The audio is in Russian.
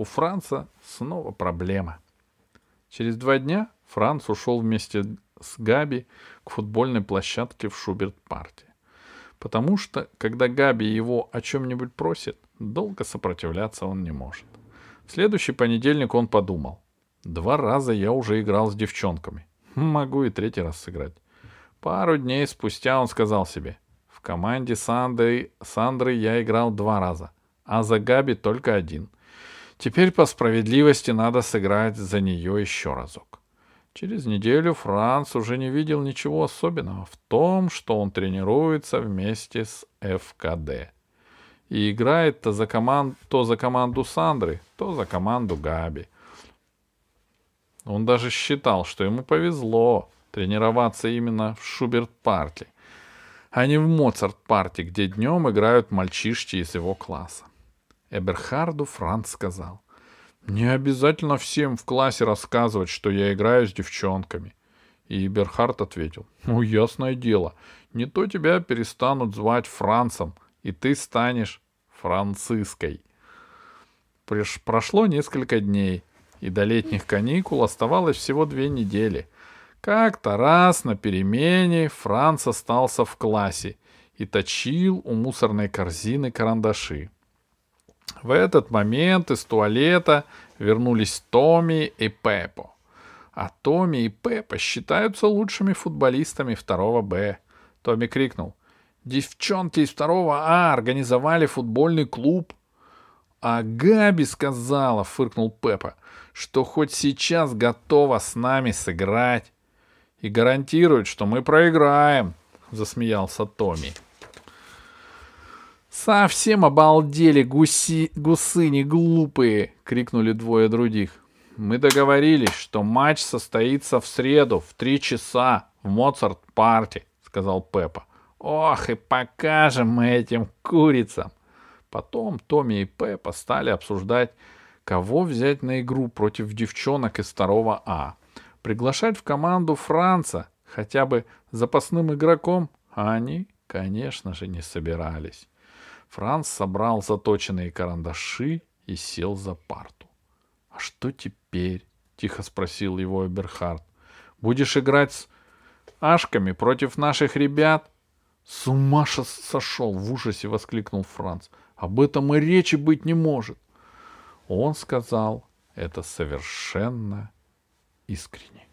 у Франца снова проблема. Через два дня Франц ушел вместе с Габи к футбольной площадке в Шуберт-парте. Потому что, когда Габи его о чем-нибудь просит, долго сопротивляться он не может. В следующий понедельник он подумал. Два раза я уже играл с девчонками. Могу и третий раз сыграть. Пару дней спустя он сказал себе. В команде Сандры, Сандры я играл два раза, а за Габи только один. Теперь по справедливости надо сыграть за нее еще разок. Через неделю Франц уже не видел ничего особенного в том, что он тренируется вместе с ФКД и играет то за, команд... то за команду Сандры, то за команду Габи. Он даже считал, что ему повезло тренироваться именно в Шуберт-парте, а не в Моцарт-парте, где днем играют мальчишки из его класса. Эберхарду Франц сказал, «Не обязательно всем в классе рассказывать, что я играю с девчонками». И Эберхард ответил, «Ну, ясное дело, не то тебя перестанут звать Францем, и ты станешь Франциской. Прошло несколько дней, и до летних каникул оставалось всего две недели. Как-то раз на перемене Франц остался в классе и точил у мусорной корзины карандаши. В этот момент из туалета вернулись Томми и Пеппо. А Томми и Пеппа считаются лучшими футболистами второго Б. Томми крикнул. Девчонки из второго А организовали футбольный клуб. А Габи сказала, фыркнул Пеппа, что хоть сейчас готова с нами сыграть. И гарантирует, что мы проиграем, засмеялся Томми. «Совсем обалдели гуси... гусыни глупые!» — крикнули двое других. «Мы договорились, что матч состоится в среду в три часа в Моцарт-парте», — сказал Пеппа. Ох, и покажем мы этим курицам. Потом Томми и Пеппа стали обсуждать, кого взять на игру против девчонок из второго А. Приглашать в команду Франца хотя бы запасным игроком они, конечно же, не собирались. Франц собрал заточенные карандаши и сел за парту. — А что теперь? — тихо спросил его Эберхард. — Будешь играть с ашками против наших ребят? С ума сошел! В ужасе воскликнул Франц. Об этом и речи быть не может. Он сказал это совершенно искренне.